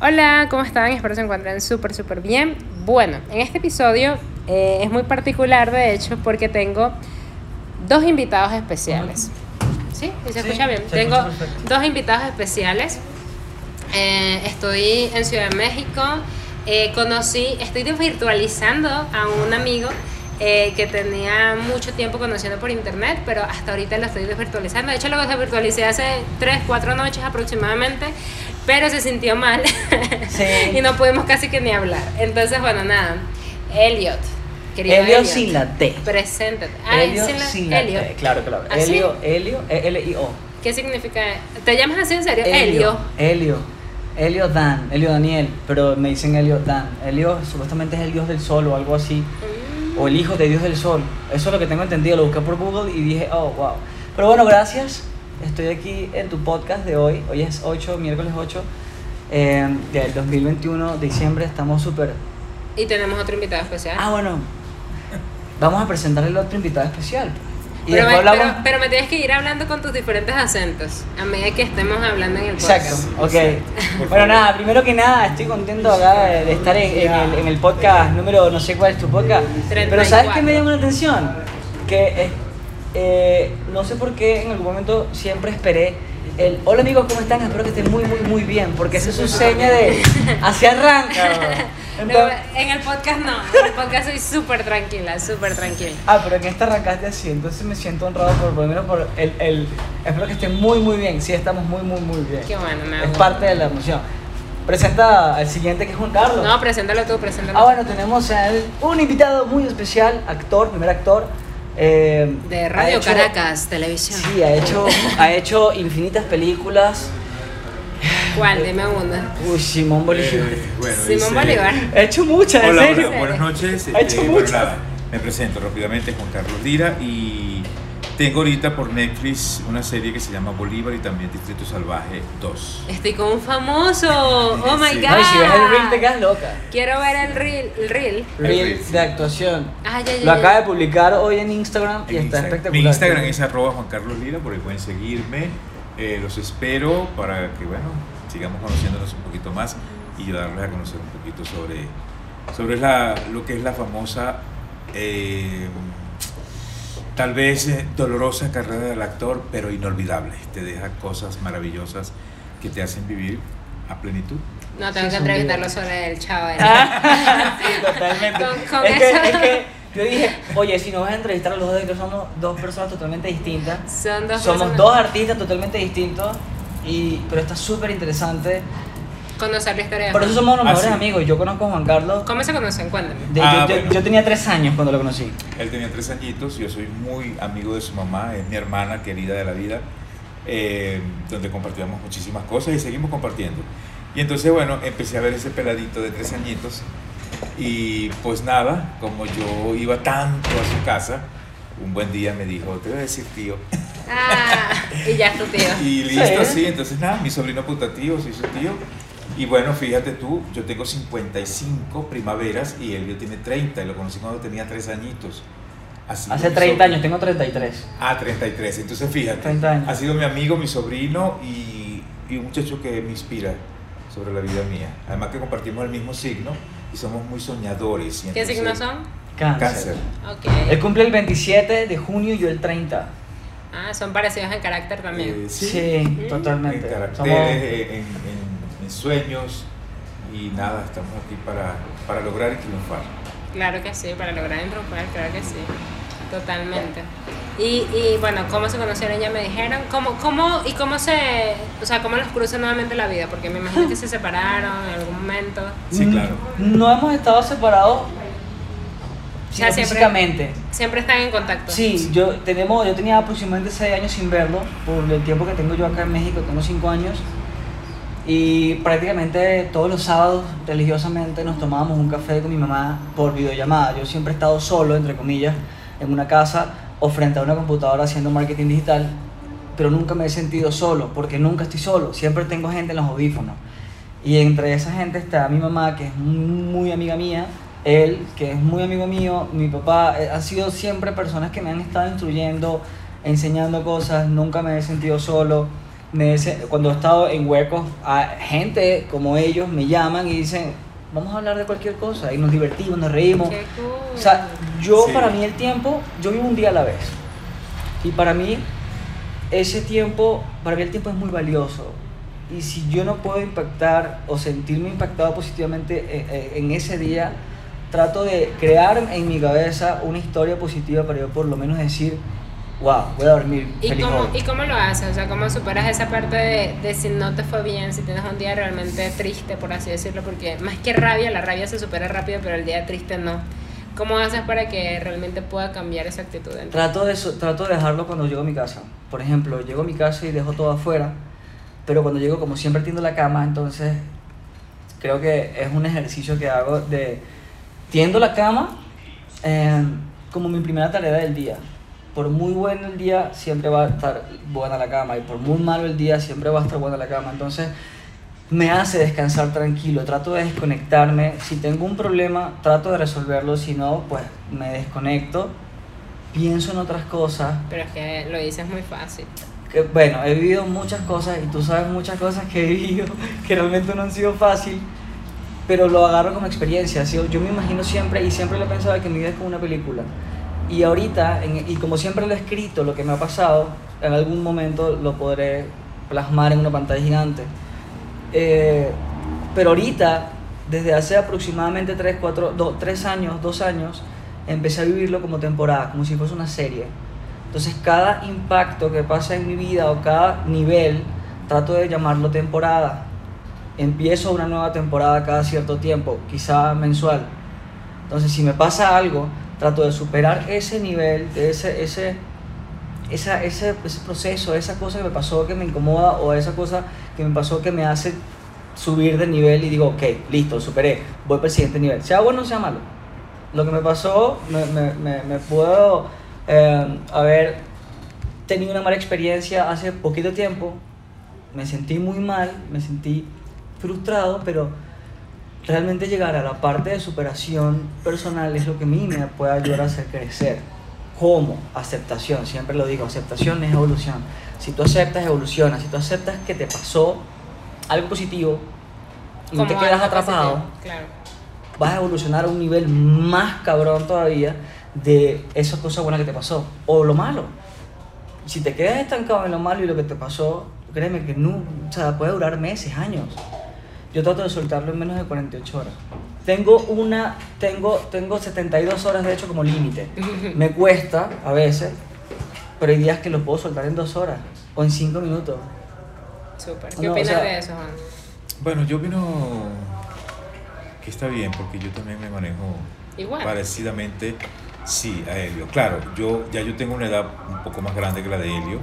Hola, ¿cómo están? Espero se encuentren súper, súper bien. Bueno, en este episodio eh, es muy particular, de hecho, porque tengo dos invitados especiales. ¿Sí? ¿Sí se escucha bien? se tengo escucha dos invitados especiales. Eh, estoy en Ciudad de México. Eh, conocí, estoy virtualizando a un amigo eh, que tenía mucho tiempo conociendo por internet, pero hasta ahorita lo estoy desvirtualizando. De hecho, lo desvirtualicé hace 3, 4 noches aproximadamente, pero se sintió mal Sí. y no pudimos casi que ni hablar. Entonces, bueno, nada. Elliot. querido Helio sin la T. Preséntate. Ah, Helio sin la- sin la Elliot. T. Claro, claro. ¿Ah, sí? Helio, Helio, E L-I-O. ¿Qué significa? ¿Te llamas así en serio? Helio. Helio. Helio Dan, Helio Daniel, pero me dicen Helio Dan. Helio supuestamente es el dios del sol o algo así, Mm. o el hijo de dios del sol. Eso es lo que tengo entendido, lo busqué por Google y dije, oh, wow. Pero bueno, gracias. Estoy aquí en tu podcast de hoy. Hoy es 8, miércoles 8 eh, del 2021, diciembre. Estamos súper... Y tenemos otro invitado especial. Ah, bueno. Vamos a presentar el otro invitado especial. Y pero, me, hablamos... pero, pero me tienes que ir hablando con tus diferentes acentos a medida que estemos hablando en el podcast. Exacto, ok. Bueno, nada, primero que nada, estoy contento acá de, de estar en, en el, en el podcast número, no sé cuál es tu podcast, pero ¿sabes qué me llama la atención? Que eh, eh, no sé por qué en algún momento siempre esperé el hola amigos, ¿cómo están? Espero que estén muy, muy, muy bien, porque esa es su seña de así arranca. No, en el podcast no, en el podcast soy súper tranquila, súper tranquila. Ah, pero en esta arrancaste así, entonces me siento honrado por, por lo menos por el, el... Espero que estén muy, muy bien, sí, estamos muy, muy, muy bien. Qué bueno, me Es parte de la emoción. Presenta al siguiente que es Juan Carlos. No, preséntalo tú, preséntalo Ah, bueno, tenemos a él, un invitado muy especial, actor, primer actor. Eh, De Radio hecho- Caracas, televisión. Sí, ha hecho, ha hecho infinitas películas. ¿Cuál? Dime una. Uy, Simón Bolívar. Eh, bueno, Simón dice- Bolívar. Ha hecho muchas, en Hola, serio. hola, buenas noches. Ha hecho Eh, muchas. bueno, nada, me presento rápidamente, Juan Carlos Lira, y tengo ahorita por Netflix una serie que se llama Bolívar y también Distrito Salvaje 2. Estoy con un famoso. Oh my Sí. god. No, y si ves el reel te quedas loca. Quiero ver el reel. El reel. Reel reel. de actuación. Ah, ya, ya, Lo ya. acaba de publicar hoy en Instagram y En está Insta- espectacular. Mi Instagram es arroba Juan Carlos Lira, por ahí pueden seguirme. Eh, los espero para que, bueno, sigamos conociéndonos un poquito más y darles a conocer un poquito sobre, sobre la, lo que es la famosa, eh, tal vez eh, dolorosa carrera del actor, pero inolvidable. Te deja cosas maravillosas que te hacen vivir a plenitud. No, tengo Sí, que entrevistarlo sobre el chavo. Ah, sí, totalmente. Con- con es, que, es que yo dije, oye, si nos vas a entrevistar a los dos, que somos dos personas totalmente distintas. Son dos Somos personas- dos artistas totalmente distintos, y, pero está súper interesante. Conocer la historia de Por eso somos los Ah, mejores sí. amigos. Yo conozco a Juan Carlos. ¿Cómo se conocen? Cuéntame. de- Ah, yo, yo- bueno. yo tenía tres años cuando lo conocí. Él tenía tres añitos, yo soy muy amigo de su mamá, es mi hermana querida de la vida, eh, donde compartíamos muchísimas cosas y seguimos compartiendo. Y entonces, bueno, empecé a ver ese peladito de tres añitos y pues nada, como yo iba tanto a su casa, un buen día me dijo, te voy a decir tío. Ah, y ya es tu tío. Y listo, Sí. sí, entonces nada, mi sobrino putativo se hizo tío. Y bueno, fíjate tú, yo tengo 55 primaveras y él ya tiene 30 y lo conocí cuando tenía tres añitos. Ha sido Hace mi 30 sobrino. años, tengo 33. Ah, 33. Entonces, fíjate. 30 años. Ha sido mi amigo, mi sobrino y, y un muchacho que me inspira sobre la vida mía. Además que compartimos el mismo signo y somos muy soñadores. ¿Qué signos son? Cáncer. Cáncer. Ok. Él cumple el 27 de junio y yo el 30. Ah, son parecidos en carácter también. Eh, Sí, Mm. totalmente. En caracteres, Somos- en, en- en sueños y nada, estamos aquí para, para lograr y triunfar. Claro que sí, para lograr triunfar, claro que sí. Totalmente. Y, y bueno, ¿cómo se conocieron? Ya me dijeron. ¿Cómo, cómo, ¿Y cómo se, o sea, cómo los cruza nuevamente la vida? Porque me imagino que se separaron en algún momento. Sí, claro. No hemos estado separados sea, sino siempre- físicamente. Siempre están en contacto. Sí, yo, tenemos, yo tenía aproximadamente 6 años sin verlo, por el tiempo que tengo yo acá en México, tengo 5 años. Y prácticamente todos los sábados, religiosamente, nos tomábamos un café con mi mamá por videollamada. Yo siempre he estado solo, entre comillas, en una casa o frente a una computadora haciendo marketing digital, pero nunca me he sentido solo, porque nunca estoy solo, siempre tengo gente en los audífonos. Y entre esa gente está mi mamá, que es muy amiga mía, él, que es muy amigo mío, mi papá, eh, han sido siempre personas que me han estado instruyendo, enseñando cosas, nunca me he sentido solo. Me dice- cuando he estado en huecos, a gente como ellos me llaman y dicen, vamos a hablar de cualquier cosa y nos divertimos, nos reímos. Qué cool. O sea, yo Sí. para mí el tiempo, yo vivo un día a la vez. Y para mí ese tiempo, para mí el tiempo es muy valioso. Y si yo no puedo impactar o sentirme impactado positivamente eh, eh, en ese día, trato de crear en mi cabeza una historia positiva para yo por lo menos decir, wow, voy a dormir ¿Y feliz cómo, hoy". ¿Y cómo lo haces? O sea, ¿cómo superas esa parte de, de si no te fue bien, si tienes un día realmente triste, por así decirlo? Porque más que rabia, la rabia se supera rápido, pero el día triste no. ¿Cómo haces para que realmente pueda cambiar esa actitud? en ti? Trato de, eso- trato de dejarlo cuando llego a mi casa. Por ejemplo, llego a mi casa y dejo todo afuera, pero cuando llego, como siempre tiendo la cama, entonces creo que es un ejercicio que hago de tiendo la cama eh, como mi primera tarea del día. Por muy bueno el día, siempre va a estar buena la cama, y por muy malo el día, siempre va a estar buena la cama. Entonces, me hace descansar tranquilo, trato de desconectarme. Si tengo un problema, trato de resolverlo, si no, pues me desconecto, pienso en otras cosas. Pero es que lo dices muy fácil. Que, bueno, he vivido muchas cosas y tú sabes muchas cosas que he vivido que realmente no han sido fácil, pero lo agarro como experiencia. Así, Yo me imagino siempre y siempre lo he pensado que mi vida es como una película. Y ahorita, y como siempre lo he escrito, lo que me ha pasado, en algún momento lo podré plasmar en una pantalla gigante. Eh, pero ahorita, desde hace aproximadamente 3, 4, 3 años, 2 años, empecé a vivirlo como temporada, como si fuese una serie. Entonces cada impacto que pasa en mi vida o cada nivel, trato de llamarlo temporada. Empiezo una nueva temporada cada cierto tiempo, quizá mensual. Entonces si me pasa algo, trato de superar ese nivel, de ese, ese, esa, ese, ese proceso, esa cosa que me pasó que me incomoda o esa cosa que me pasó que me hace subir de nivel y digo, ok, listo, superé, voy para el siguiente nivel. Sea bueno o sea malo. Lo que me pasó, me, me, me, me puedo eh, haber tenido una mala experiencia hace poquito tiempo, me sentí muy mal, me sentí frustrado, pero realmente llegar a la parte de superación personal es lo que a mí me puede ayudar a hacer crecer. ¿Cómo? Aceptación, siempre lo digo, aceptación es evolución. Si tú aceptas, evolucionas. Si tú aceptas que te pasó algo positivo y no te quedas atrapado, Claro. vas a evolucionar a un nivel más cabrón todavía de esa cosa buena que te pasó o lo malo. Si te quedas estancado en lo malo y lo que te pasó, créeme que no, o sea, puede durar meses, años. Yo trato de soltarlo en menos de 48 horas. Tengo una, tengo, tengo 72 horas de hecho como límite. Me cuesta a veces, pero hay días que lo puedo soltar en dos horas o en cinco minutos. Súper. ¿Qué No, o opinas sea- de eso, Juan? Bueno, yo opino que está bien porque yo también me manejo Igual. parecidamente, sí, a Helio. Claro, yo ya yo tengo una edad un poco más grande que la de Helio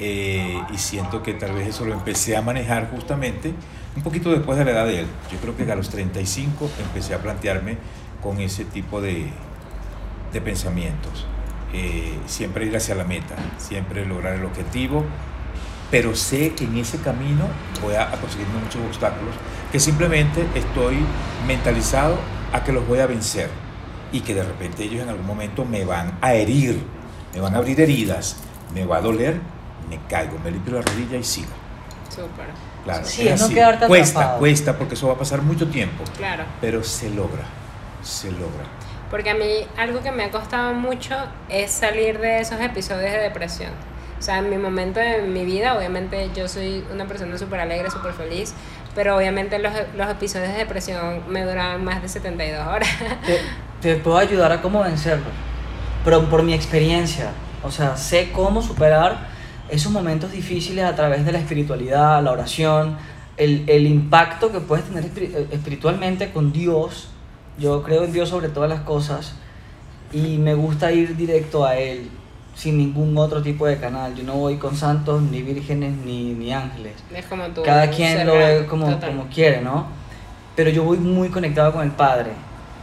eh, y siento que tal vez eso lo empecé a manejar justamente un poquito después de la edad de él. Yo creo que a los 35 empecé a plantearme con ese tipo de, de pensamientos. Eh, siempre ir hacia la meta, siempre lograr el objetivo, pero sé que en ese camino voy a, a conseguir muchos obstáculos que simplemente estoy mentalizado a que los voy a vencer y que de repente ellos en algún momento me van a herir, me van a abrir heridas, me va a doler, me caigo, me limpio la rodilla y sigo. Súper. Claro, Sí, es no así. quedarte cuesta, atrapado. cuesta porque eso va a pasar mucho tiempo, Claro. pero se logra, se logra. Porque a mí algo que me ha costado mucho es salir de esos episodios de depresión. O sea, en mi momento de mi vida, obviamente yo soy una persona súper alegre, súper feliz, pero obviamente los, los episodios de depresión me duraban más de 72 horas. te, te puedo ayudar a cómo vencerlo, pero por mi experiencia, o sea, sé cómo superar esos momentos difíciles a través de la espiritualidad, la oración, el, el impacto que puedes tener eh, espiritualmente con Dios. Yo creo en Dios sobre todas las cosas y me gusta ir directo a Él sin ningún otro tipo de canal. Yo no voy con santos, ni vírgenes, ni, ni ángeles Es como tú. cada quien lo ve como, Total. como quiere, ¿no? Pero yo voy muy conectado con el Padre.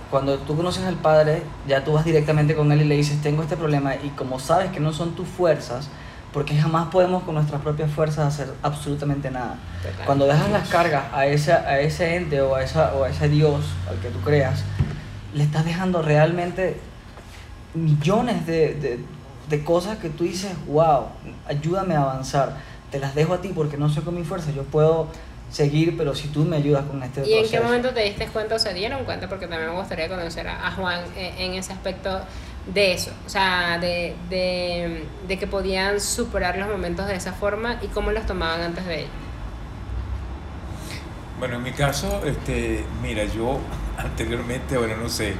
Cuando tú conoces al Padre, ya tú vas directamente con Él y le dices, tengo este problema, y como sabes que no son tus fuerzas, porque jamás podemos con nuestras propias fuerzas hacer absolutamente nada. Total. Cuando dejas las cargas a ese, a ese ente o a, esa, o a ese Dios al que tú creas, le estás dejando realmente millones de, de, de cosas que tú dices, wow, ayúdame a avanzar. te las dejo a ti porque no soy con mi fuerza, yo puedo seguir, pero si tú me ayudas con este ¿Y en qué proceso. momento te diste cuenta o se dieron cuenta? Porque también me gustaría conocer a, a Juan eh, en ese aspecto de eso, o sea, de, de, de que podían superar los momentos de esa forma y cómo los tomaban antes de ello. Bueno, en mi caso, este, mira, yo anteriormente, bueno, no sé,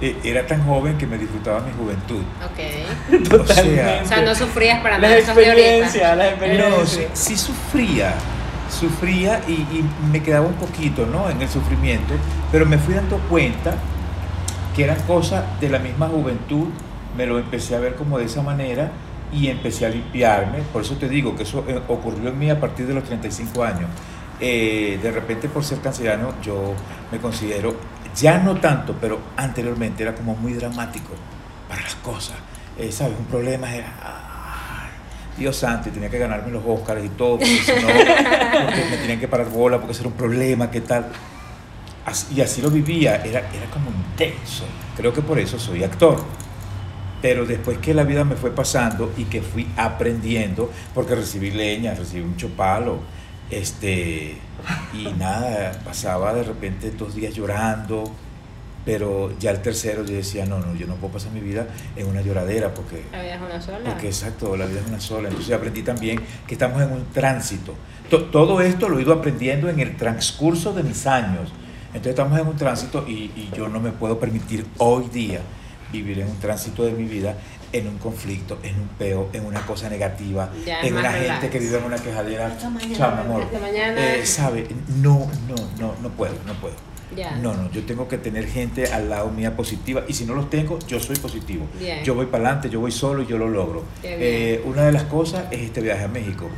eh, era tan joven que me disfrutaba mi juventud. Ok. O sea, O sea, no sufrías para nada esos de ahorita. experiencias, las No, experiencias. sí, sí sufría, sufría y, me quedaba un poquito ¿no? en el sufrimiento, pero me fui dando cuenta que eran cosas de la misma juventud, me lo empecé a ver como de esa manera y empecé a limpiarme, por eso te digo que eso eh, ocurrió en mí a partir de los 35 años. Eh, de repente por ser canceriano yo me considero, ya no tanto, pero anteriormente era como muy dramático para las cosas. Eh, ¿Sabes? Un problema era... Dios santo, y tenía que ganarme los Óscares y todo, porque si no, porque me tenían que parar bola, porque era un problema, ¿qué tal? Y así lo vivía, era, era como intenso. Creo que por eso soy actor. Pero después que la vida me fue pasando y que fui aprendiendo, porque recibí leña, recibí mucho palo, este, y nada, pasaba de repente dos días llorando, pero ya el tercero yo decía, no, no, yo no puedo pasar mi vida en una lloradera, porque La vida es una sola. porque exacto, la vida es una sola. Entonces aprendí también que estamos en un tránsito. To- todo esto lo he ido aprendiendo en el transcurso de mis años. Entonces estamos en un tránsito y, y yo no me puedo permitir hoy día vivir en un tránsito de mi vida en un conflicto, en un peo, en una cosa negativa, Ya en una gente que vive en una quejadera. Hasta mañana, Chao, mi amor. hasta mañana. Eh, ¿Sabe? No, no, no, no puedo, no puedo. No, no, yo tengo que tener gente al lado mía positiva y si no los tengo, yo soy positivo. Bien. Yo voy para adelante, yo voy solo y yo lo logro. Eh, una de las cosas es este viaje a México.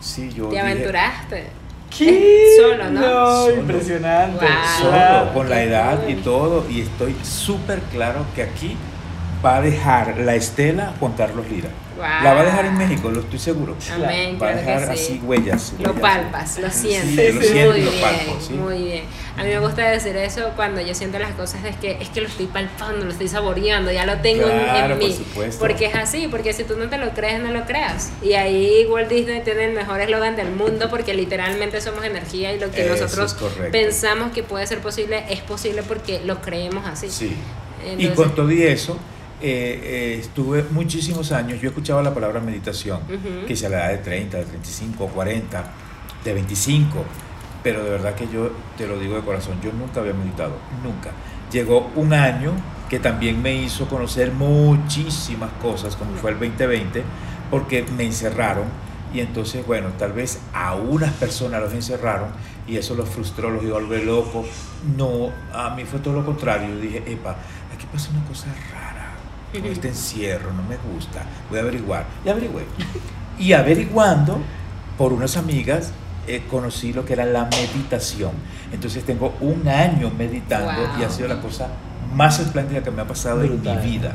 Sí, yo Te dije, aventuraste. ¿Qué? Solo, ¿no? No, Solo. impresionante. Wow. solo, con la edad y todo, y estoy súper claro que aquí va a dejar la estela Juan Carlos Lira. Wow. La va a dejar en México, lo estoy seguro. Amén, Va a claro dejar que sí. así huellas. Lo huellas. palpas, lo Sí, sientes. lo sí, siento muy lo bien, palpo, sí. muy bien. A mí me gusta decir eso cuando yo siento las cosas es que es que lo estoy palpando, lo estoy saboreando, ya lo tengo en- Claro, en por mí. supuesto. Porque es así, porque si tú no te lo crees, no lo creas. Y ahí Walt Disney tiene el mejor eslogan del mundo porque literalmente somos energía y lo que Eso nosotros pensamos que puede ser posible es posible porque lo creemos así. Sí. y con todo y eso, eh, eh, estuve muchísimos años, yo escuchaba la palabra meditación, que sea a la edad de 30, de 35, 40, de 25, pero de verdad que yo te lo digo de corazón, yo nunca había meditado, nunca. Llegó un año que también me hizo conocer muchísimas cosas, como fue el 2020, porque me encerraron y entonces, bueno, tal vez a unas personas los encerraron y eso los frustró, los iba a volver loco. No, a mí fue todo lo contrario. Yo dije, epa, aquí pasa una cosa rara con Ujú. este encierro, no me gusta, voy a averiguar. Y averigüé. Y averiguando, por unas amigas, eh, conocí lo que era la meditación. Entonces tengo un año meditando y ha Wow. sido la cosa más espléndida que me ha pasado Brutal. en mi vida.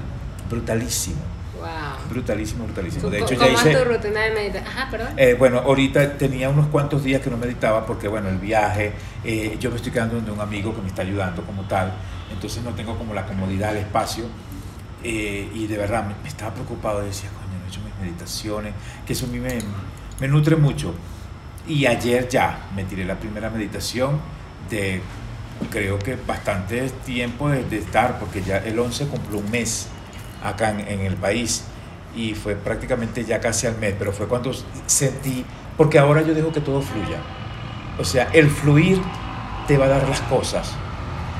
Brutalísimo, Wow. brutalísimo, brutalísimo. ¿Cómo De hecho, ya hice... tu rutina de meditación? Ajá, perdón. Eh, bueno, ahorita tenía unos cuantos días que no meditaba porque, bueno, el viaje, eh, yo me estoy quedando donde un amigo que me está ayudando como tal, entonces no tengo como la comodidad, el espacio, eh, y de verdad me, me estaba preocupado, decía, coño, no he hecho mis meditaciones, que eso a mí me, me nutre mucho. Y ayer ya me tiré la primera meditación de, creo que bastante tiempo de, estar, porque ya el 11 cumplió un mes acá en, en el país y fue prácticamente ya casi al mes, pero fue cuando sentí, porque ahora yo dejo que todo fluya. O sea, el fluir te va a dar las cosas,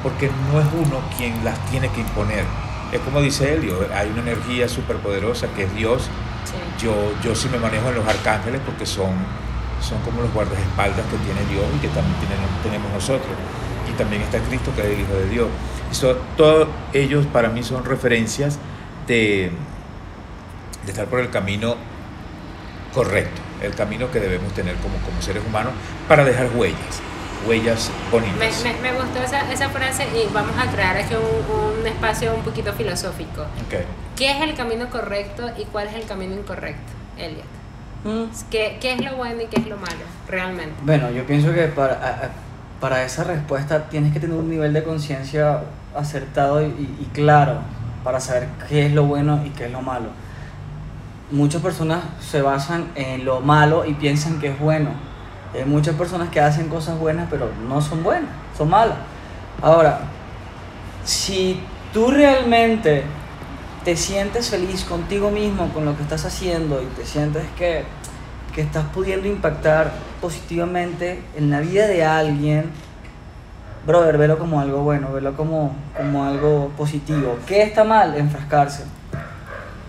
porque no es uno quien las tiene que imponer. Es como dice Helio, hay una energía superpoderosa que es Dios. Sí. Yo, yo sí me manejo en los arcángeles porque son, son como los guardaespaldas que tiene Dios y que también tienen- tenemos nosotros. Y también está Cristo, que es el Hijo de Dios. So- todos ellos para mí son referencias de, de estar por el camino correcto, el camino que debemos tener como, como seres humanos para dejar huellas, huellas Me, bonitas. me, me gustó esa, esa frase y vamos a crear aquí un, un espacio un poquito filosófico. Ok. ¿Qué es el camino correcto y cuál es el camino incorrecto, Elliot? Mm. ¿Qué, ¿Qué es lo bueno y qué es lo malo, realmente? Bueno, yo pienso que para, para esa respuesta tienes que tener un nivel de conciencia acertado y, y claro para saber qué es lo bueno y qué es lo malo. muchas personas se basan en lo malo y piensan que es bueno. Hay muchas personas que hacen cosas buenas pero no son buenas, son malas. Ahora, si tú realmente te sientes feliz contigo mismo con lo que estás haciendo y te sientes que, que estás pudiendo impactar positivamente en la vida de alguien, brother, velo como algo bueno, velo como, como algo positivo. ¿Qué está mal? Enfrascarse.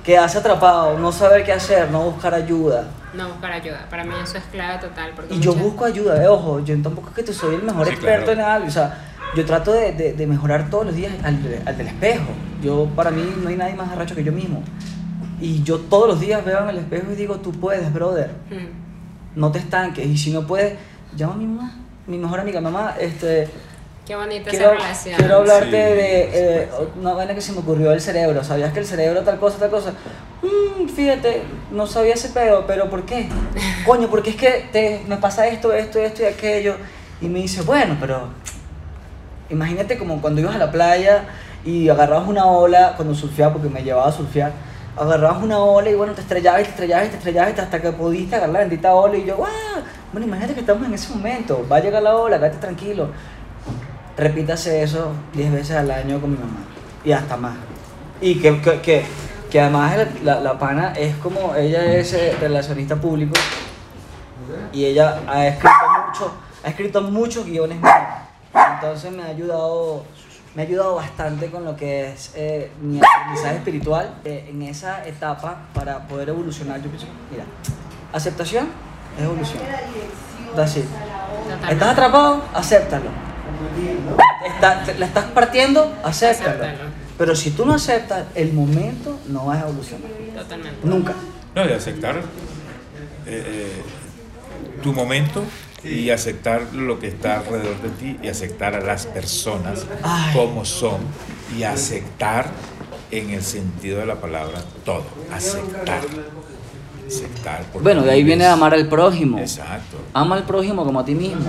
Quedarse atrapado, no saber qué hacer, no buscar ayuda. No buscar ayuda, para mí eso es clave total. Porque Y yo muchas- busco ayuda, eh, ojo, yo tampoco es que te soy el mejor Sí, experto claro. en algo, o sea, yo trato de, de- de mejorar todos los días al, al del espejo. Yo, para mí, no hay nadie más arracho que yo mismo. Y yo todos los días veo en el espejo y digo, tú puedes, brother, Mm. no te estanques. Y si no puedes, llama a mi mamá, mi mejor amiga, mamá, este, Qué bonita quiero, esa relación. quiero hablarte Sí, de eh, una vaina que se me ocurrió del cerebro. ¿Sabías que el cerebro tal cosa, tal cosa? Mm, fíjate, no sabía ese pedo, pero ¿por qué? Coño, porque es que te, me pasa esto, esto, esto y aquello. Y me dice, bueno, pero imagínate como cuando ibas a la playa y agarrabas una ola, cuando surfeaba, porque me llevaba a surfear, agarrabas una ola y bueno, te estrellabas te estrellabas te estrellabas hasta que pudiste agarrar la bendita ola y yo, ¡guau! Bueno, imagínate que estamos en ese momento, va a llegar la ola, quédate tranquilo. Repítase eso 10 veces al año con mi mamá y hasta más. Y que, que, que, que además la, la, la pana es como, ella es eh, relacionista público y ella ha escrito mucho, ha escrito muchos guiones míos. Entonces me ha ayudado, me ha ayudado bastante con lo que es eh, mi aprendizaje espiritual eh, en esa etapa para poder evolucionar. Yo pienso, mira, aceptación es evolución. Totalmente. ¿Estás atrapado? Acéptalo. Está- ¿La estás partiendo? Acéptalo. Acéptalo. Pero si tú no aceptas, el momento no vas a evolucionar. Totalmente. Nunca. No, de aceptar eh, eh, tu momento y aceptar lo que está alrededor de ti y aceptar a las personas Ay. como son y aceptar en el sentido de la palabra todo, aceptar. Aceptar. Bueno, de ahí viene amar al prójimo. Exacto. Ama al prójimo como a ti mismo.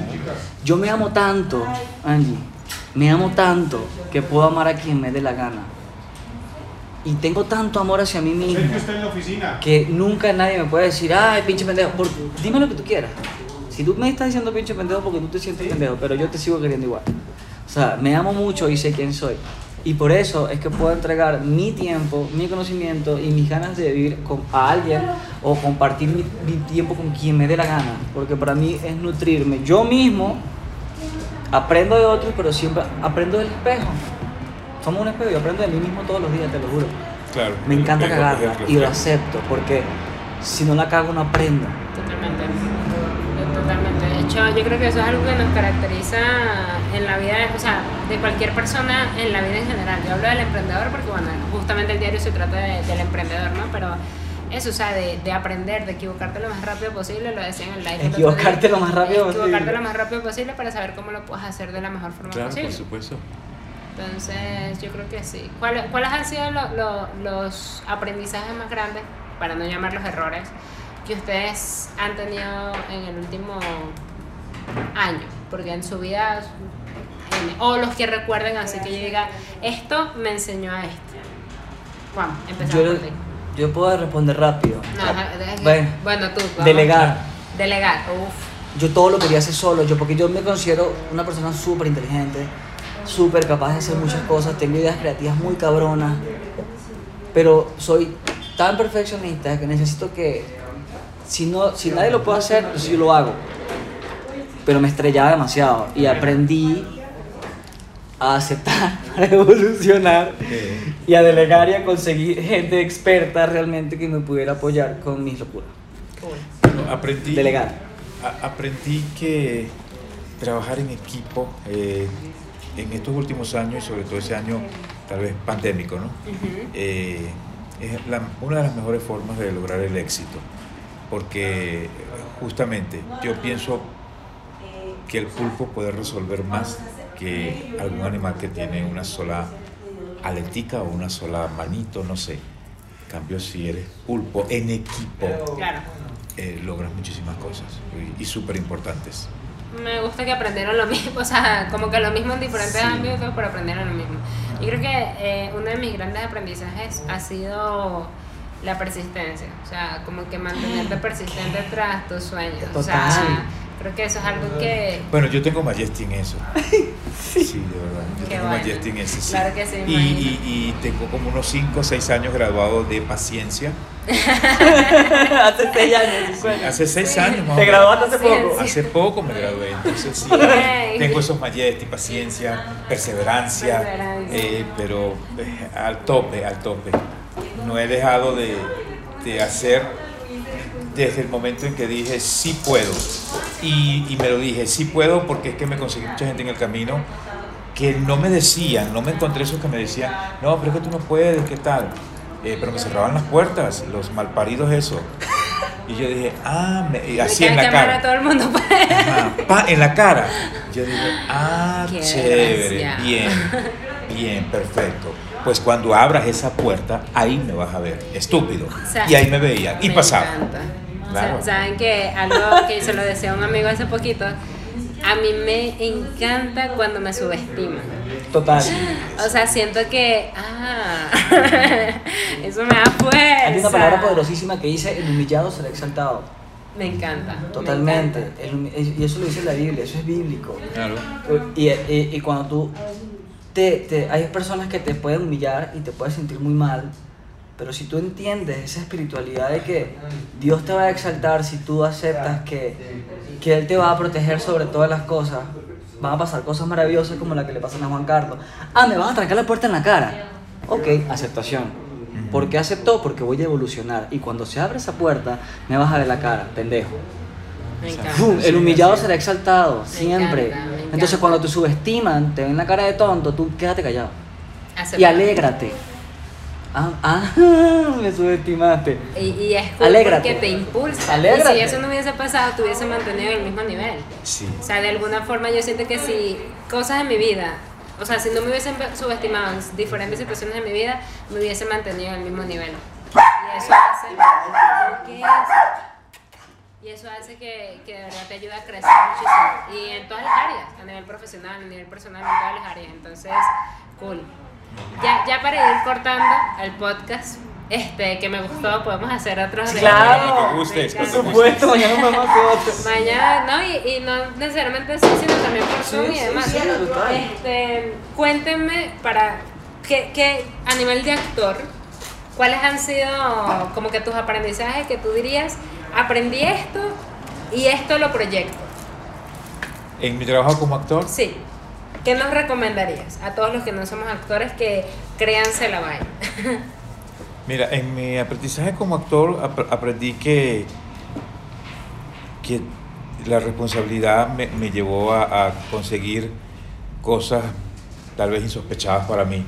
Yo me amo tanto, Angie, me amo tanto que puedo amar a quien me dé la gana. Y tengo tanto amor hacia mí mismo Sergio está en la oficina. que nunca nadie me puede decir, ay, pinche pendejo. Por- dime lo que tú quieras. Si tú me estás diciendo pinche pendejo porque tú te sientes pendejo, pero yo te sigo queriendo igual. O sea, me amo mucho y sé quién soy. Y por eso es que puedo entregar mi tiempo, mi conocimiento y mis ganas de vivir con, a alguien o compartir mi, mi tiempo con quien me dé la gana. Porque para mí es nutrirme. Yo mismo aprendo de otros, pero siempre aprendo del espejo. Somos un espejo y aprendo de mí mismo todos los días, te lo juro. Claro. Me encanta cagarla y lo acepto porque si no la cago no aprendo. Totalmente. Totalmente. De hecho, yo creo que eso es algo que nos caracteriza en la vida, o sea, de cualquier persona en la vida en general. Yo hablo del emprendedor porque, bueno, justamente el diario se trata de- del emprendedor, ¿no? Pero eso, o sea, de, de aprender, de equivocarte lo más rápido posible, lo decía en el live. Equivocarte lo más rápido Equivocarte posible. lo más rápido posible para saber cómo lo puedes hacer de la mejor forma Claro, posible. por supuesto. Entonces, yo creo que sí. ¿Cuál- ¿Cuáles han sido lo- lo- los aprendizajes más grandes, para no llamarlos errores, que ustedes han tenido en el último año? Porque en su vida, en- o los que recuerden así que yo diga, esto me enseñó a esto. Juan, empezamos Yo, por ti. Yo puedo responder rápido. No, Bueno, bueno, tú. vamos. delegar. Delegar, uff. Yo todo lo quería hacer solo, yo porque yo me considero una persona súper inteligente, súper capaz de hacer muchas cosas, tengo ideas creativas muy cabronas, pero soy tan perfeccionista que necesito que si no si nadie lo puede hacer, pues yo lo hago. Pero me estrellaba demasiado y aprendí a aceptar, a evolucionar y a delegar y a conseguir gente experta realmente que me pudiera apoyar con mis locuras. bueno, aprendí. Delegar. a- aprendí que trabajar en equipo eh, en estos últimos años, y sobre todo ese año tal vez pandémico, ¿no? Eh, es la- una de las mejores formas de lograr el éxito, porque justamente yo pienso que el pulpo puede resolver más que algún animal que tiene una sola aletica o una sola manito, no sé. En cambio, si eres pulpo en equipo, Claro. eh, logras muchísimas cosas y, y súper importantes. Me gusta que aprendieron lo mismo, o sea, como que lo mismo en diferentes Sí. ámbitos, pero aprendieron lo mismo. Yo creo que eh, uno de mis grandes aprendizajes ha sido la persistencia. O sea, como que mantenerte persistente tras tus sueños. O Total. sea, creo que eso es algo que. Bueno, yo tengo Majesty en eso. Sí, de verdad. Yo Qué tengo bueno. Majesty en eso, sí. Claro que sí, Y, y, y tengo como unos 5 o 6 años graduado de paciencia. Hace seis años. cinco Hace 6 años más ¿Te graduaste hace Sí, poco? sí. Hace poco me gradué, entonces sí, tengo esos Majesty, paciencia, perseverancia, Perseverancia. eh, pero eh, al tope, al tope. No he dejado de, de hacer desde el momento en que dije sí puedo. Y, y me lo dije, sí puedo porque es que me conseguí mucha gente en el camino que no me decían, no me encontré esos que me decían, no, pero es que tú no puedes, ¿qué tal? Eh, pero me cerraban las puertas, los malparidos eso. Y yo dije, ah, me- así en la cara. todo el mundo puede. Ajá, pa, en la cara. Yo dije, ah, Qué chévere, bien, bien, perfecto. Pues cuando abras esa puerta, ahí me vas a ver, estúpido. O sea, y ahí me veían, y me pasaba. encanta. Claro. O sea, Saben que algo que se lo decía a un amigo hace poquito, a mí me encanta cuando me subestiman. Total. O sea, siento que, ah, eso me da fuerza. Hay una palabra poderosísima que dice: el humillado será exaltado. Me encanta. me Totalmente. encanta. El y eso lo dice la Biblia, eso es bíblico. Claro. Y, y- y cuando tú te, te- hay personas que te pueden humillar y te puedes sentir muy mal, pero si tú entiendes esa espiritualidad de que Dios te va a exaltar si tú aceptas que, que Él te va a proteger sobre todas las cosas, van a pasar cosas maravillosas como la que le pasan a Juan Carlos. Ah, me van a trancar la puerta en la cara. Ok, aceptación. ¿Por qué aceptó? Porque voy a evolucionar. Y cuando se abre esa puerta, me vas a ver la cara, pendejo. Me encanta. ¡Fum! El humillado será exaltado, siempre. encanta, me encanta. Entonces, cuando te subestiman, te ven la cara de tonto, tú quédate callado. Y alégrate. Ah, ah, me subestimaste. Y, y es cool Alégrate. porque te impulsa. Alégrate. Y si eso no hubiese pasado, te hubiese mantenido en el mismo nivel. Sí. O sea, de alguna forma yo siento que si cosas en mi vida, o sea, si no me hubiesen subestimado en diferentes situaciones de mi vida, me hubiese mantenido en el mismo nivel. Y eso hace. Y eso hace que, que de verdad te ayuda a crecer muchísimo. Y en todas las áreas, a nivel profesional, a nivel personal, en todas las áreas. Entonces, cool. Ya, ya para ir cortando el podcast, este, que me gustó, podemos hacer otros de- Claro. Cuando gustes, Me Por supuesto, mañana vamos a hacer otro. Mañana, no, y, y no necesariamente así, sino también por Zoom Sí, y sí, demás. sí, total. Este, cuéntenme para que, que a nivel de actor, ¿cuáles han sido como que tus aprendizajes que tú dirías, aprendí esto y esto lo proyecto? En mi trabajo como actor, Sí. ¿Qué nos recomendarías a todos los que no somos actores que créanse la vaina? Mira, en mi aprendizaje como actor ap- aprendí que, que la responsabilidad me, me llevó a, a conseguir cosas tal vez insospechadas para mí.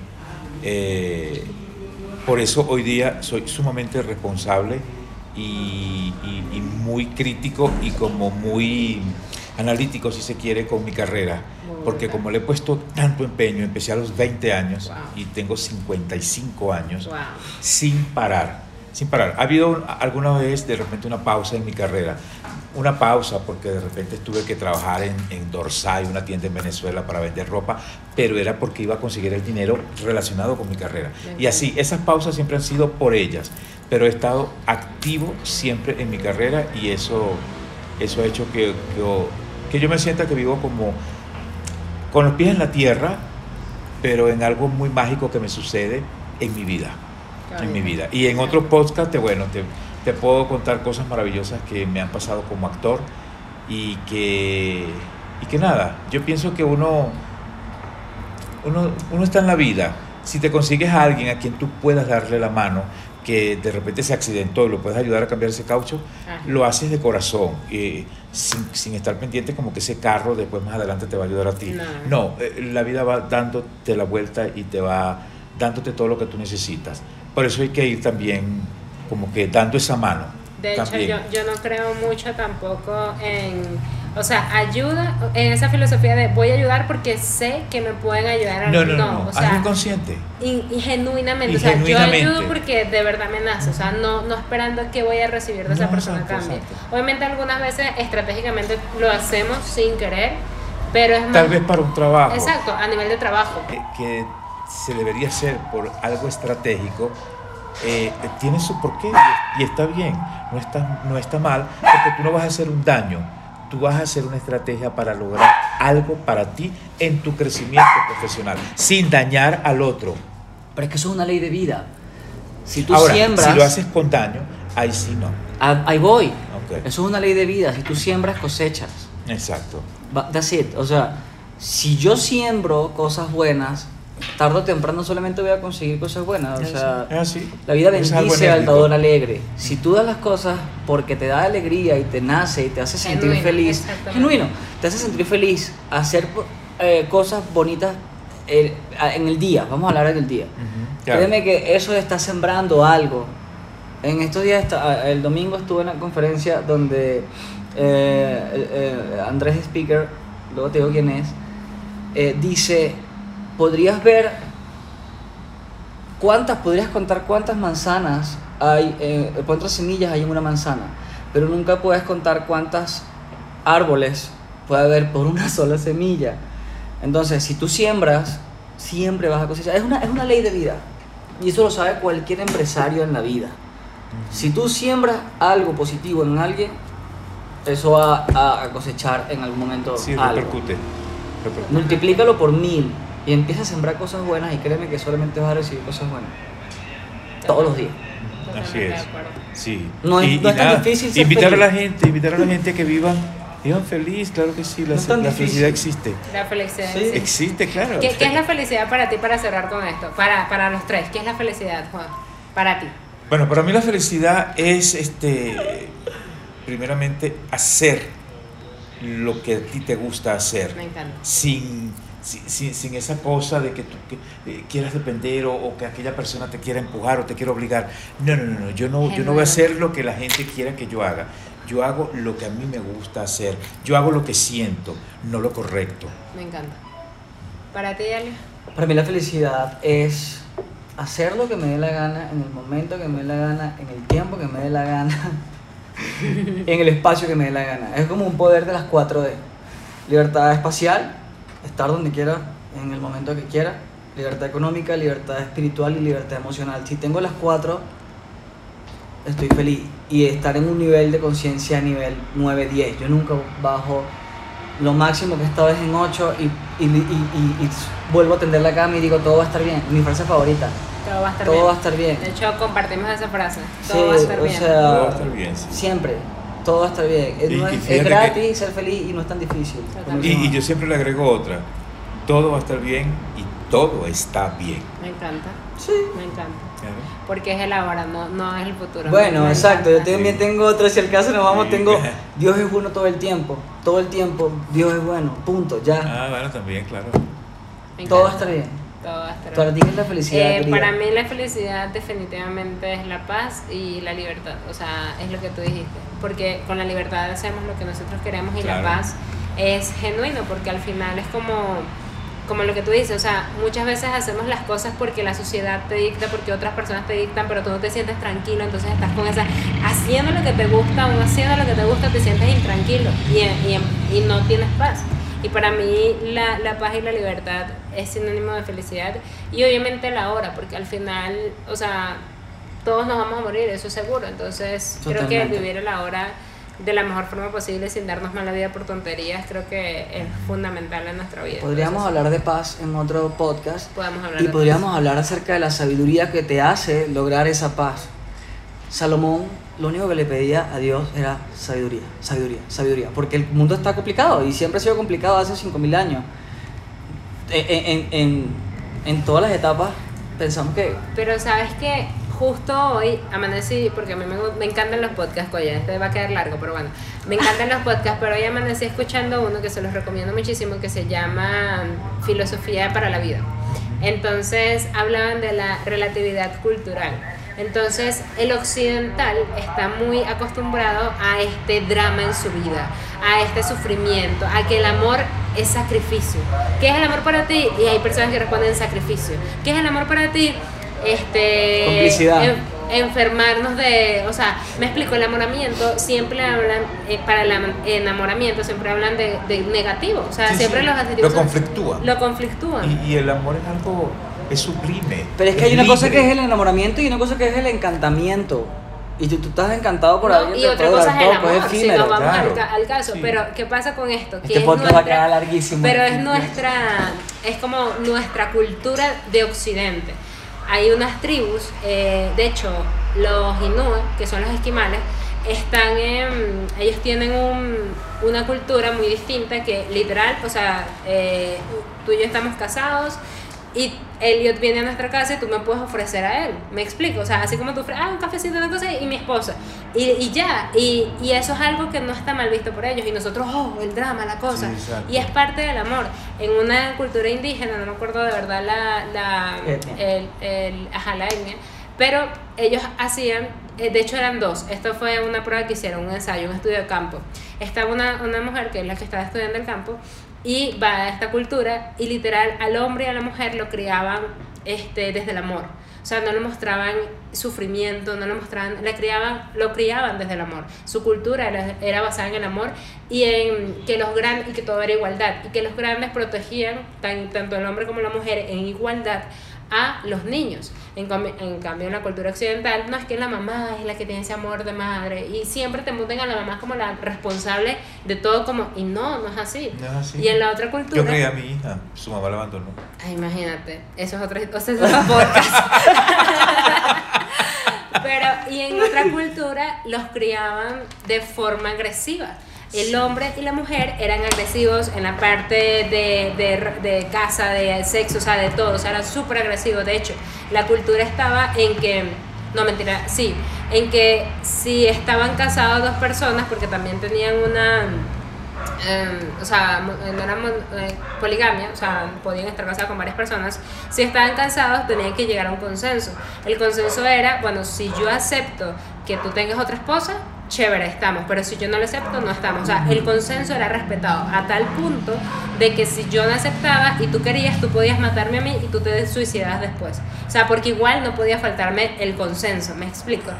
Eh, por eso hoy día soy sumamente responsable y- y muy crítico y como muy analítico, si se quiere, con mi carrera. Porque como le he puesto tanto empeño, empecé a los 20 años Wow. y tengo 55 años Wow. sin parar, sin parar. Ha habido alguna vez de repente una pausa en mi carrera, una pausa porque de repente tuve que trabajar en, en Dorsay, una tienda en Venezuela para vender ropa, pero era porque iba a conseguir el dinero relacionado con mi carrera. Y así, esas pausas siempre han sido por ellas, pero he estado activo siempre en mi carrera y eso, eso ha hecho que, que yo, que yo me sienta que vivo como con los pies en la tierra, pero en algo muy mágico que me sucede en mi vida en mi vida. Y en otro podcast, te, bueno, te, te puedo contar cosas maravillosas que me han pasado como actor y que, y que nada, yo pienso que uno, uno, uno está en la vida. Si te consigues a alguien a quien tú puedas darle la mano, que de repente se accidentó y lo puedes ayudar a cambiar ese caucho, Ajá. lo haces de corazón, eh, sin, sin estar pendiente como que ese carro después más adelante te va a ayudar a ti. No. No, eh, la vida va dándote la vuelta y te va dándote todo lo que tú necesitas. Por eso hay que ir también como que dando esa mano. De hecho, yo, yo no creo mucho tampoco en, o sea, ayuda, en esa filosofía de voy a ayudar porque sé que me pueden ayudar a no, no, no, no, o sea, inconsciente. y, y genuinamente, Y o sea, genuinamente. yo ayudo porque de verdad me nace, o sea, no, no esperando que voy a recibir de esa No, persona exacto, cambio. exacto. Obviamente algunas veces estratégicamente lo hacemos sin querer, pero es más... Tal vez para un trabajo Exacto, a nivel de trabajo. que, que se debería hacer por algo estratégico, eh, tiene su porqué y está bien, no está, no está mal, porque tú no vas a hacer un daño, tú vas a hacer una estrategia para lograr algo para ti en tu crecimiento profesional, sin dañar al otro. Pero es que eso es una ley de vida. Si tú Ahora, siembras... si lo haces con daño, ahí sí no. Ah, Ahí voy. Ok. Eso es una ley de vida. Si tú siembras, cosechas. Exacto. That's it. O sea, si yo siembro cosas buenas, tarde o temprano solamente voy a conseguir cosas buenas. O Es sea, así. la vida bendice al dador alegre. Si tú das las cosas porque te da alegría y te nace y te hace sentir Genuino, feliz, genuino, te hace sentir feliz, hacer eh, cosas bonitas eh, en el día. Vamos a hablar en el día. Ujú, claro. Créeme que eso está sembrando algo. En estos días, esta- el domingo estuve en una conferencia donde eh, eh, Andrés Speaker, luego te digo quién es, eh, dice, podrías ver cuántas, podrías contar cuántas manzanas hay, eh, cuántas semillas hay en una manzana, pero nunca puedes contar cuántas árboles puede haber por una sola semilla. Entonces, si tú siembras, siempre vas a cosechar. Es una, es una ley de vida. Y eso lo sabe cualquier empresario en la vida. Si tú siembras algo positivo en alguien, eso va a, a cosechar en algún momento Sí, algo. repercute. repercute. Multiplícalo por mil y empieza a sembrar cosas buenas y créeme que solamente vas a recibir cosas buenas. Todos los días. Así Totalmente es. Sí. No es- no es tan difícil ser Invitar feliz. a la gente, invitar a la gente que vivan, vivan feliz, claro que sí, la, No felicidad existe. La felicidad. Sí. existe. Existe, claro. ¿Qué, qué es la felicidad para ti para cerrar con esto? Para, para los tres, ¿qué es la felicidad, Juan? Para ti. Bueno, para mí la felicidad es este primeramente hacer lo que a ti te gusta hacer. Me encanta. sin, sin, sin- sin esa cosa de que tú que, eh, quieras depender o, o que aquella persona te quiera empujar o te quiera obligar. No, no, no, no. Yo, no, yo no voy a hacer lo que la gente quiera que yo haga. Yo hago lo que a mí me gusta hacer. Yo hago lo que siento, no lo correcto. Me encanta. Para ti, Ali. Para mí la felicidad es hacer lo que me dé la gana, en el momento que me dé la gana, en el tiempo que me dé la gana, en el espacio que me dé la gana. Es como un poder de las 4D. Libertad espacial, estar donde quiera, en el momento que quiera. Libertad económica, libertad espiritual y libertad emocional. Si tengo las cuatro, estoy feliz. Y estar en un nivel de conciencia a nivel 9, 10. Yo nunca bajo lo máximo que he estado es en 8 y, y, y- y- y vuelvo a tender la cama y digo todo va a estar bien. Mi frase favorita. Todo va a estar Todo bien. va a estar bien. De hecho, compartimos esa frase. Sí, Todo va a estar o bien. sea, Todo va a estar bien, sí. Siempre. Todo va a estar bien. Es, Y- no y es- que- gratis ser feliz y no es tan difícil. Y, y yo siempre le agrego otra. Todo va a estar bien y todo está bien. Me encanta. Sí. Me encanta. Claro. Porque es el ahora, no, no es el futuro. Bueno, Me exacto. Yo también tengo otra. Si al caso nos vamos, Sí. tengo. Dios es bueno todo el tiempo. Todo el tiempo. Dios es bueno. Punto. Ya. Ah, bueno, también, claro. Todo va a encanta. estar bien. Todo va a estar Para ti, ¿qué es la felicidad? Eh, para mí la felicidad definitivamente es la paz y la libertad, o sea, es lo que tú dijiste, porque con la libertad hacemos lo que nosotros queremos y Claro. la paz es genuino, porque al final es como, como lo que tú dices, o sea, muchas veces hacemos las cosas porque la sociedad te dicta, porque otras personas te dictan, pero tú no te sientes tranquilo, entonces estás con esa, haciendo lo que te gusta, o haciendo lo que te gusta, te sientes intranquilo y, y, y no tienes paz. Y para mí la, la paz y la libertad es sinónimo de felicidad y obviamente la hora, porque al final, o sea, todos nos vamos a morir, eso es seguro. Entonces creo que vivir la hora de la mejor forma posible sin darnos mala vida por tonterías creo que es fundamental en nuestra vida. Podríamos Entonces, hablar de paz en otro podcast. Podemos hablar Y de podríamos hablar acerca de la sabiduría que te hace lograr esa paz. Salomón lo único que le pedía a Dios era sabiduría, sabiduría, sabiduría. Porque el mundo está complicado y siempre ha sido complicado hace 5.000 años. En, en, en, todas las etapas pensamos que... Pero sabes que justo hoy amanecí, porque a mí me, me encantan los podcasts, coño, este va a quedar largo, pero bueno, me encantan los podcasts, pero hoy amanecí escuchando uno que se los recomiendo muchísimo, que se llama Filosofía para la Vida. Entonces hablaban de la relatividad cultural. Entonces el occidental está muy acostumbrado a este drama en su vida, a este sufrimiento, a que el amor es sacrificio. ¿Qué es el amor para ti? Y hay personas que responden sacrificio. ¿Qué es el amor para ti? Este, Complicidad. en- enfermarnos de, o sea, me explico, el enamoramiento, siempre hablan, eh, para el am- enamoramiento siempre hablan de, de negativo, o sea, Sí, siempre sí. los adjetivos Lo. Lo conflictúan. Y, y el amor es algo es sublime. Pero es que hay una cosa que libre. es el enamoramiento y una cosa que es el encantamiento. Y tú, tú estás encantado por No, alguien. y otra cosa es el poco, amor, si efímero. nos vamos claro. al, ca- al caso. Sí. Pero, ¿qué pasa con esto? Que Este es podcast va a nuestra- quedar larguísimo. Pero es nuestra, es como nuestra cultura de Occidente. Hay unas tribus, eh, de hecho, los Inuit, que son los esquimales, están en, ellos tienen un- una cultura muy distinta que literal, o sea, eh, tú y yo estamos casados y Elliot viene a nuestra casa y tú me puedes ofrecer a él. Me explico, o sea, así como tú ofreces, ah, un cafecito, una cosa y mi esposa. Y, y ya, y, y eso es algo que no está mal visto por ellos. Y nosotros, oh, el drama, la cosa. Sí, y es parte del amor. En una cultura indígena, no me acuerdo de verdad la, la, Etnia. el, el, ajá, la etnia, pero ellos hacían, eh, de hecho eran dos, esto fue una prueba que hicieron, un ensayo, un estudio de campo. Estaba una, una mujer que es la que estaba estudiando el campo y va a esta cultura y literal al hombre y a la mujer lo criaban este, desde el amor. O sea, no le mostraban sufrimiento, no le mostraban, le criaban, lo criaban desde el amor. Su cultura era, era basada en el amor y en que los grandes, y que todo era igualdad, y que los grandes protegían tan, tanto el hombre como la mujer en igualdad a los niños. En, cambio- en cambio, en la cultura occidental, no es que la mamá es la que tiene ese amor de madre y siempre te muten a la mamá como la responsable de todo, como, y no, no es así. No es así. Y en la otra cultura. Yo creía a mi hija, su mamá la abandonó. Ay, imagínate, eso es otro, o sea, eso. Pero, y en otra cultura los criaban de forma agresiva. El hombre y la mujer eran agresivos en la parte de, de, de casa, de sexo, o sea, de todo. O sea, eran súper agresivos. De hecho, la cultura estaba en que, no mentira, sí, en que si estaban casados dos personas, porque también tenían una, eh, o sea, mo- no era eh, poligamia, o sea, podían estar casados con varias personas. Si estaban casados, tenían que llegar a un consenso. El consenso era, bueno, si yo acepto que tú tengas otra esposa, chévere, estamos, pero si yo no lo acepto, no estamos. O sea, el consenso era respetado a tal punto de que si yo no aceptaba y tú querías, tú podías matarme a mí y tú te suicidabas después. O sea, porque igual no podía faltarme el consenso, ¿me explico?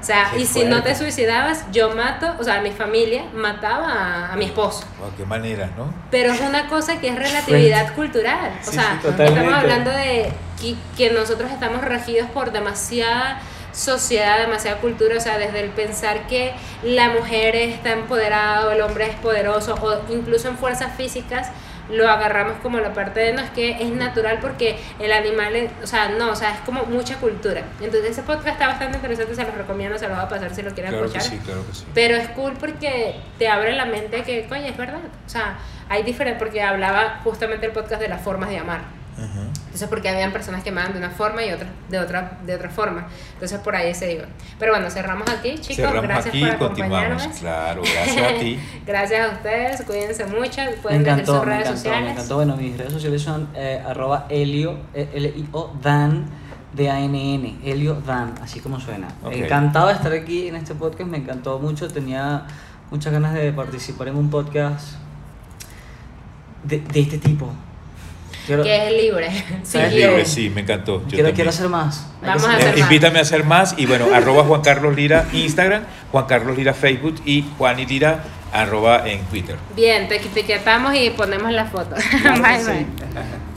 O sea, Qué y si no te suicidabas, yo mato, o sea, mi familia mataba a, a mi esposo. Wow, qué manera, ¿no? Pero es una cosa que es relatividad cultural. O Sí, sea, sí, estamos hablando de que, que nosotros estamos regidos por demasiada sociedad, demasiada cultura, o sea, desde el pensar que la mujer está empoderada o el hombre es poderoso, o incluso en fuerzas físicas, lo agarramos como la parte de no, es que es natural porque el animal, es- o sea, no, o sea, es como mucha cultura. Entonces ese podcast está bastante interesante, se los recomiendo, se los voy a pasar si lo quieren Claro que escuchar. sí, claro que sí. Pero es cool porque te abre la mente que, coño, es verdad. O sea, hay diferentes, porque hablaba justamente el podcast de las formas de amar. Ujú. Entonces, porque habían personas que amaban de una forma y otras de otra, de otra forma. Entonces, por ahí se iba. Pero bueno, cerramos aquí, chicos. Cerramos gracias aquí por acompañarnos. Claro, gracias a ti. Gracias a ustedes, cuídense mucho. Me Pueden encantó, sus me redes encantó, sociales. me encantó. Bueno, mis redes sociales son eh, arroba Elio, eh, L-I-O, Dan, D-A-N-N, Elio Dan, así como suena. Ok. Encantado de estar aquí en este podcast, me encantó mucho, tenía muchas ganas de participar en un podcast de, de este tipo. Quiero, Que es libre. Sí, Es libre. sí, me encantó. Yo quiero, quiero hacer más. Vamos a hacer más. invítame a hacer más y bueno, arroba Juan Carlos Lira Instagram, Juan Carlos Lira Facebook y Juan y Lira arroba en Twitter. Bien, te etiquetamos y ponemos la foto. Claro bye, bye.